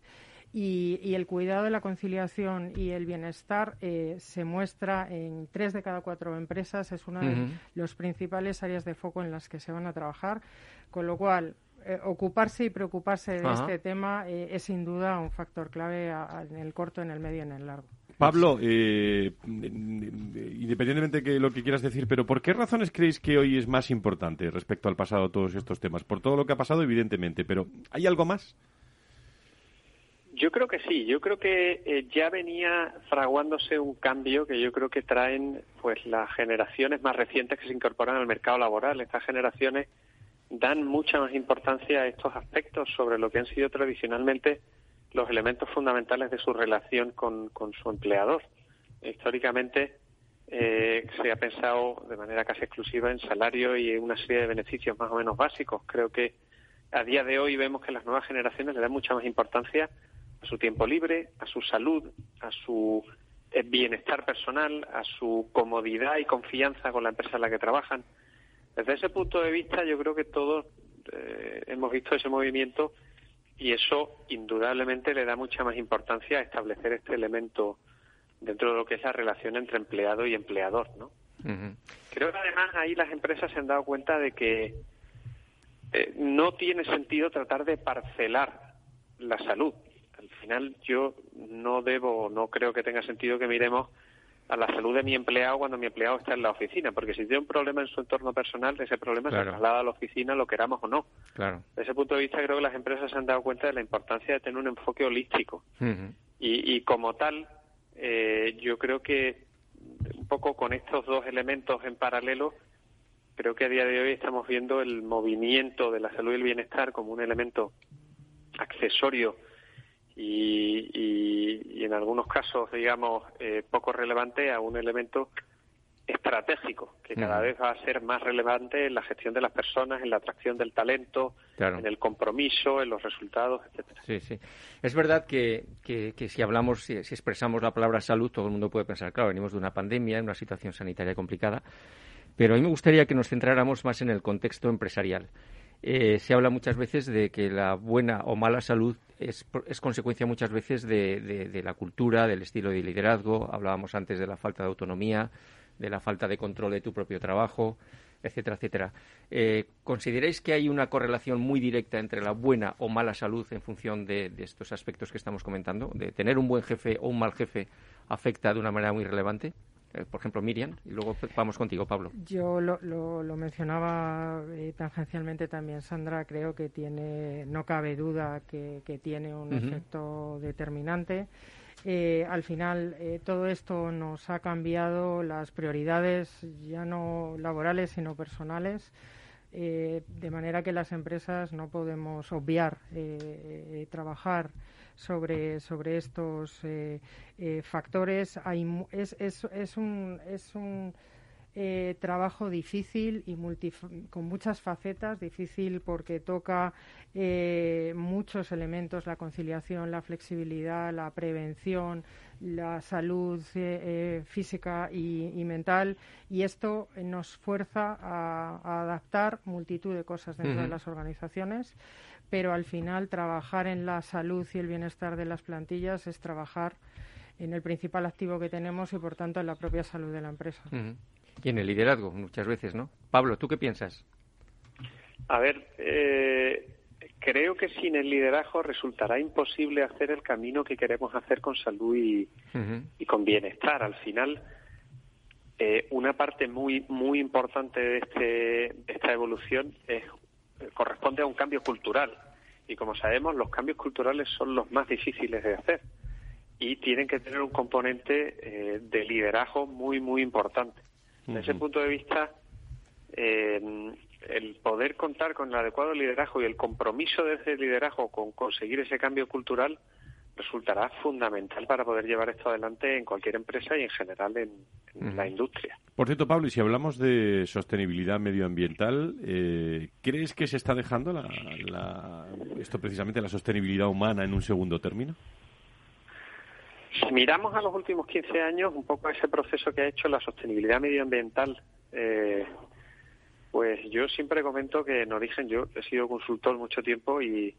y, y el cuidado de la conciliación y el bienestar eh, se muestra en tres de cada cuatro empresas. Es una de las principales áreas de foco en las que se van a trabajar, con lo cual eh, ocuparse y preocuparse de Ajá. este tema eh, es sin duda un factor clave a- a- en el corto, en el medio y en el largo. Pablo, eh, independientemente de lo que quieras decir, pero ¿por qué razones creéis que hoy es más importante respecto al pasado todos estos temas? Por todo lo que ha pasado, evidentemente, pero ¿hay algo más? Yo creo que sí, yo creo que eh, ya venía fraguándose un cambio que yo creo que traen pues las generaciones más recientes que se incorporan al mercado laboral. Estas generaciones dan mucha más importancia a estos aspectos sobre lo que han sido tradicionalmente los elementos fundamentales de su relación con, su empleador. Históricamente eh, se ha pensado de manera casi exclusiva en salario y en una serie de beneficios más o menos básicos. Creo que a día de hoy vemos que las nuevas generaciones le dan mucha más importancia a su tiempo libre, a su salud, a su eh, bienestar personal, a su comodidad y confianza con la empresa en la que trabajan. Desde ese punto de vista, yo creo que todos eh, hemos visto ese movimiento y eso indudablemente le da mucha más importancia a establecer este elemento dentro de lo que es la relación entre empleado y empleador, ¿no? Creo que además ahí las empresas se han dado cuenta de que eh, no tiene sentido tratar de parcelar la salud. Al final yo no debo, no creo que tenga sentido que miremos a la salud de mi empleado cuando mi empleado está en la oficina, porque si tiene un problema en su entorno personal, ese problema Claro. se traslada a la oficina, lo queramos o no. Claro. Desde ese punto de vista creo que las empresas se han dado cuenta de la importancia de tener un enfoque holístico. Y, y como tal, eh, yo creo que un poco con estos dos elementos en paralelo, creo que a día de hoy estamos viendo el movimiento de la salud y el bienestar como un elemento accesorio y, y- y en algunos casos, digamos, eh, poco relevante a un elemento estratégico que cada vez va a ser más relevante en la gestión de las personas, en la atracción del talento, Claro. en el compromiso, en los resultados, etcétera. Sí, sí. Es verdad que, que- que si hablamos, si, si expresamos la palabra salud, todo el mundo puede pensar, claro, venimos de una pandemia, de una situación sanitaria complicada, pero a mí me gustaría que nos centráramos más en el contexto empresarial. Eh, se habla muchas veces de que la buena o mala salud es, es consecuencia muchas veces de, la cultura, del estilo de liderazgo. Hablábamos antes de la falta de autonomía, de la falta de control de tu propio trabajo, etcétera, etcétera. Eh, ¿Consideráis que hay una correlación muy directa entre la buena o mala salud en función de, de estos aspectos que estamos comentando? ¿De tener un buen jefe o un mal jefe afecta de una manera muy relevante? Eh, por ejemplo, Miriam, y luego vamos contigo, Pablo. Yo lo, lo, lo mencionaba eh, tangencialmente también, Sandra. Creo que tiene, no cabe duda que, que tiene un efecto determinante. Eh, al final, todo esto nos ha cambiado las prioridades, ya no laborales, sino personales. De manera que las empresas no podemos obviar trabajar sobre, sobre estos factores. Hay, es, es, es, un, es un eh, trabajo difícil y con muchas facetas, difícil porque toca eh, muchos elementos, la conciliación, la flexibilidad, la prevención, la salud eh, física y, mental. Y esto nos fuerza a, adaptar multitud de cosas dentro de las organizaciones pero al final trabajar en la salud y el bienestar de las plantillas es trabajar en el principal activo que tenemos y por tanto en la propia salud de la empresa. Y en el liderazgo, muchas veces, ¿no? Pablo, ¿tú qué piensas? A ver, eh, creo que sin el liderazgo resultará imposible hacer el camino que queremos hacer con salud y, con bienestar. Al final, eh, una parte muy muy importante de, este, de esta evolución es, corresponde a un cambio cultural. Y como sabemos, los cambios culturales son los más difíciles de hacer y tienen que tener un componente eh, de liderazgo muy, muy importante. Desde ese punto de vista, eh, el poder contar con el adecuado liderazgo y el compromiso de ese liderazgo con conseguir ese cambio cultural resultará fundamental para poder llevar esto adelante en cualquier empresa y en general en, la industria. Por cierto, Pablo, y si hablamos de sostenibilidad medioambiental, eh, ¿crees que se está dejando esto precisamente, la sostenibilidad humana, en un segundo término? Si miramos a los últimos 15 años, un poco ese proceso que ha hecho la sostenibilidad medioambiental, eh, pues yo siempre comento que en origen yo he sido consultor mucho tiempo y,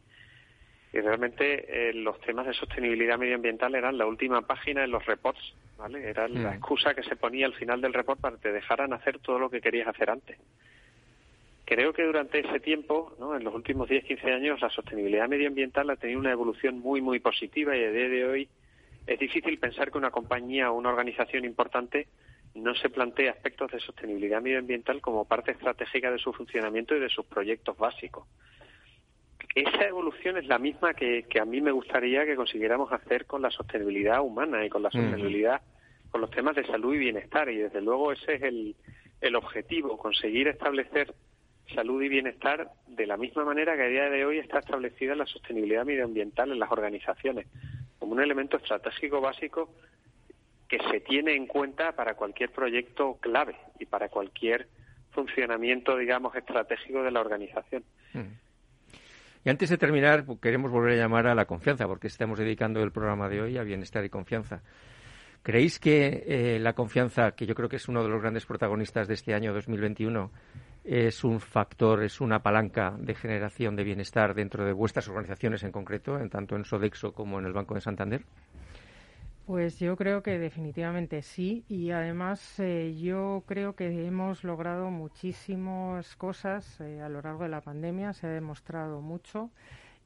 realmente eh, los temas de sostenibilidad medioambiental eran la última página en los reports, ¿vale? Era la mm. excusa que se ponía al final del report para que te dejaran hacer todo lo que querías hacer antes. Creo que durante ese tiempo, ¿no? en los últimos 10-15 años, la sostenibilidad medioambiental ha tenido una evolución muy, muy positiva y a día de hoy es difícil pensar que una compañía o una organización importante no se plantee aspectos de sostenibilidad medioambiental como parte estratégica de su funcionamiento y de sus proyectos básicos. Esa evolución es la misma que, a mí me gustaría que consiguiéramos hacer con la sostenibilidad humana y con la sostenibilidad, con los temas de salud y bienestar. Y desde luego ese es el, el objetivo, conseguir establecer salud y bienestar de la misma manera que a día de hoy está establecida la sostenibilidad medioambiental en las organizaciones como un elemento estratégico básico que se tiene en cuenta para cualquier proyecto clave y para cualquier funcionamiento, digamos, estratégico de la organización. Mm. Y antes de terminar, pues, queremos volver a llamar a la confianza, porque estamos dedicando el programa de hoy a bienestar y confianza. ¿Creéis que eh, la confianza, que yo creo que es uno de los grandes protagonistas de este año 2021, es un factor, es una palanca de generación de bienestar dentro de vuestras organizaciones en concreto, en tanto en Sodexo como en el Banco de Santander? Pues yo creo que definitivamente sí y además eh, yo creo que hemos logrado muchísimas cosas eh, a lo largo de la pandemia, se ha demostrado mucho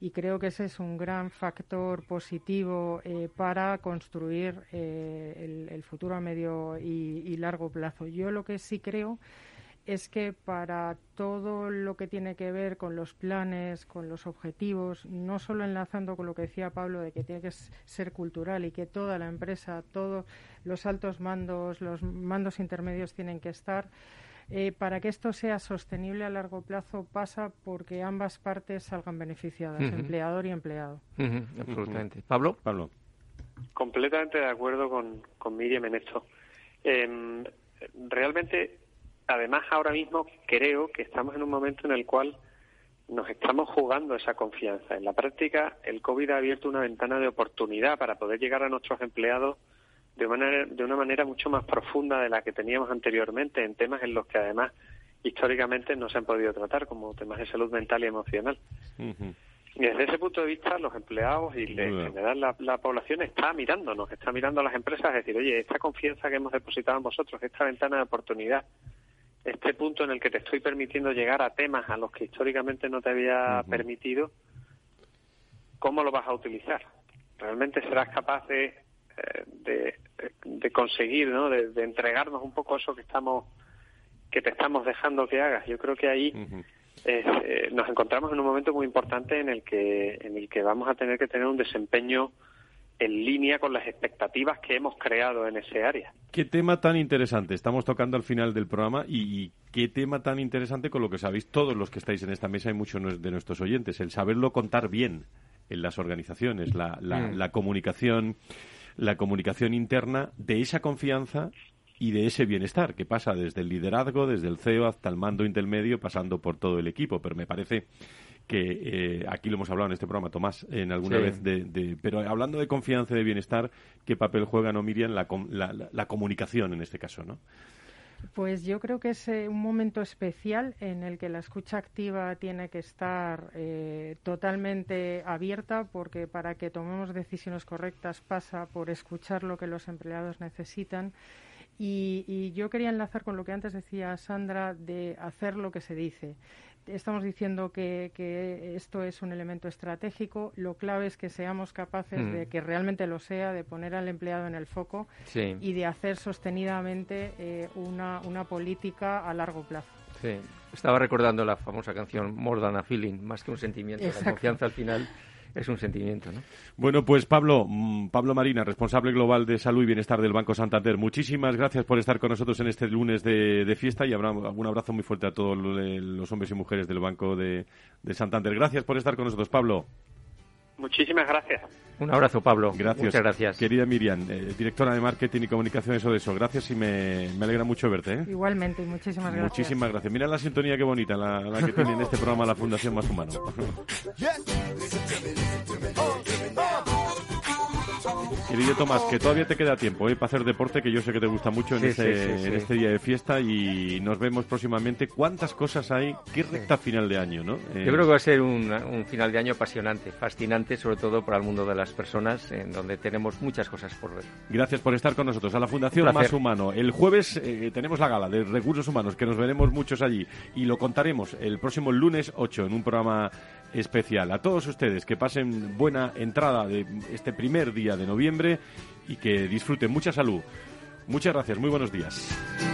y creo que ese es un gran factor positivo eh, para construir el, futuro a medio y, y largo plazo. Yo lo que sí creo que para todo lo que tiene que ver con los planes, con los objetivos, no solo enlazando con lo que decía Pablo de que tiene que ser cultural y que toda la empresa, todos los altos mandos, los mandos intermedios tienen que estar, eh, para que esto sea sostenible a largo plazo pasa porque ambas partes salgan beneficiadas, empleador y empleado. absolutamente. Pablo. Pablo. Completamente de acuerdo con, con Miriam en esto. Em, realmente además ahora mismo creo que estamos en un momento en el cual nos estamos jugando esa confianza. En la práctica, el COVID ha abierto una ventana de oportunidad para poder llegar a nuestros empleados de una manera, de una manera mucho más profunda de la que teníamos anteriormente, en temas en los que además históricamente no se han podido tratar, como temas de salud mental y emocional. Y desde ese punto de vista, los empleados y en general la, la, población está mirándonos, está mirando a las empresas, es decir, oye, esta confianza que hemos depositado en vosotros, esta ventana de oportunidad, este punto en el que te estoy permitiendo llegar a temas a los que históricamente no te había permitido, ¿cómo lo vas a utilizar? ¿Realmente serás capaz de, eh, de, conseguir, ¿no? De, entregarnos un poco eso que estamos que te estamos dejando que hagas? Yo creo que ahí eh, nos encontramos en un momento muy importante en el que en el que vamos a tener que tener un desempeño en línea con las expectativas que hemos creado en ese área. Qué tema tan interesante. Estamos tocando al final del programa y, qué tema tan interesante con lo que sabéis todos los que estáis en esta mesa y muchos de nuestros oyentes, el saberlo contar bien en las organizaciones, la, la, Mm. la comunicación, la comunicación interna de esa confianza y de ese bienestar que pasa desde el liderazgo, desde el CEO hasta el mando intermedio, pasando por todo el equipo. Pero me parece que eh, aquí lo hemos hablado en este programa, Tomás, en alguna Sí. vez de, de- pero hablando de confianza y de bienestar, ¿qué papel juega, no Miriam, la, com- la, la- la comunicación en este caso, no? Pues yo creo que es eh, un momento especial en el que la escucha activa tiene que estar eh, totalmente abierta porque para que tomemos decisiones correctas pasa por escuchar lo que los empleados necesitan. Y, y yo quería enlazar con lo que antes decía Sandra de hacer lo que se dice. Estamos diciendo que, que esto es un elemento estratégico. Lo clave es que seamos capaces Mm. de que realmente lo sea, de poner al empleado en el foco Sí. y de hacer sostenidamente eh, una, una política a largo plazo. Sí. Estaba recordando la famosa canción More Than a Feeling, más que un sentimiento. Exacto. La confianza al final es un sentimiento, ¿no? Bueno, pues Pablo, mm, Pablo Marina, responsable global de salud y bienestar del Banco Santander, muchísimas gracias por estar con nosotros en este lunes de, fiesta y habrá un abrazo muy fuerte a todos lo- los hombres y mujeres del Banco de, de Santander. Gracias por estar con nosotros, Pablo. Muchísimas gracias. Un abrazo, Pablo. Gracias. Muchas gracias. Querida Miriam, eh, directora de Marketing y Comunicación, eso de eso. Gracias y me, me alegra mucho verte. ¿eh? Igualmente, y muchísimas gracias. Muchísimas gracias. Mira la sintonía qué bonita la, la que tiene en este programa la Fundación Más Humano. Querido Tomás, que todavía te queda tiempo ¿eh? para hacer deporte, que yo sé que te gusta mucho en, Sí, este, sí, sí, sí. en este día de fiesta y nos vemos próximamente. ¿Cuántas cosas hay? ¿Qué recta final de año, no? Eh, Yo creo que va a ser un, un final de año apasionante, fascinante, sobre todo para el mundo de las personas, en donde tenemos muchas cosas por ver. Gracias por estar con nosotros. A la Fundación. Más Humano. El jueves eh, tenemos la gala de recursos humanos, que nos veremos muchos allí. Y lo contaremos el próximo lunes 8 en un programa especial. A todos ustedes que pasen buena entrada de este primer día de noviembre y que disfruten mucha salud. Muchas gracias. Muy buenos días.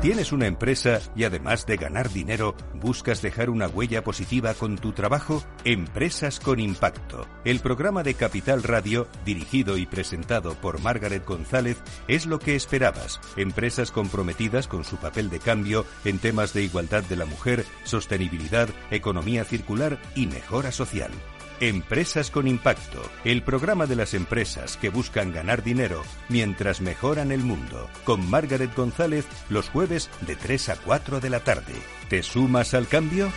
¿Tienes una empresa y además de ganar dinero, buscas dejar una huella positiva con tu trabajo? Empresas con Impacto. El programa de Capital Radio, dirigido y presentado por Margaret González, es lo que esperabas. Empresas comprometidas con su papel de cambio en temas de igualdad de la mujer, sostenibilidad, economía circular y mejora social. Empresas con Impacto, el programa de las empresas que buscan ganar dinero mientras mejoran el mundo, con Margaret González los jueves de 3 a 4 de la tarde. ¿Te sumas al cambio?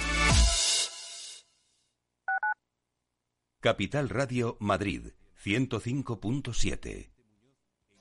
Capital Radio Madrid, 105.7.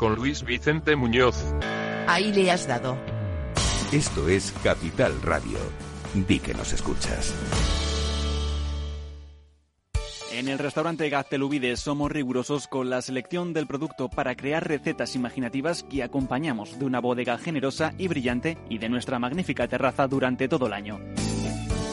con Luis Vicente Muñoz. Ahí le has dado. Esto es Capital Radio. Di que nos escuchas. En el restaurante Gaztelubides somos rigurosos con la selección del producto para crear recetas imaginativas que acompañamos de una bodega generosa y brillante y de nuestra magnífica terraza durante todo el año.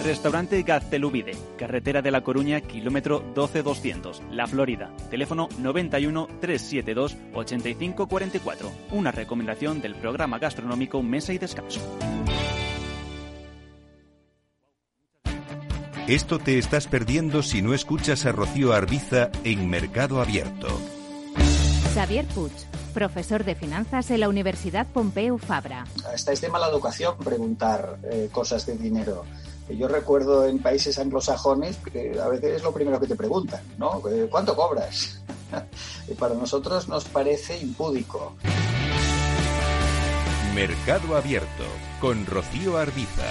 Restaurante Gaztelubide, carretera de La Coruña, kilómetro 12200, La Florida. Teléfono 91 372 8544. Una recomendación del programa gastronómico Mesa y Descanso. Esto te estás perdiendo si no escuchas a Rocío Arbiza en Mercado Abierto. Xavier Puig, profesor de finanzas en la Universidad Pompeu Fabra. Está este mala educación preguntar eh, cosas de dinero Yo recuerdo en países anglosajones que a veces es lo primero que te preguntan, ¿no? ¿Cuánto cobras? y para nosotros nos parece impúdico. Mercado Abierto con Rocío Arbiza.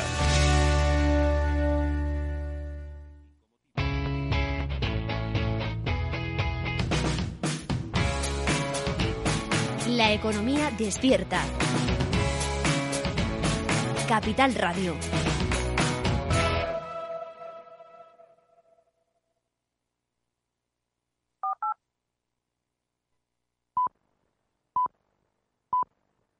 La economía despierta. Capital Radio.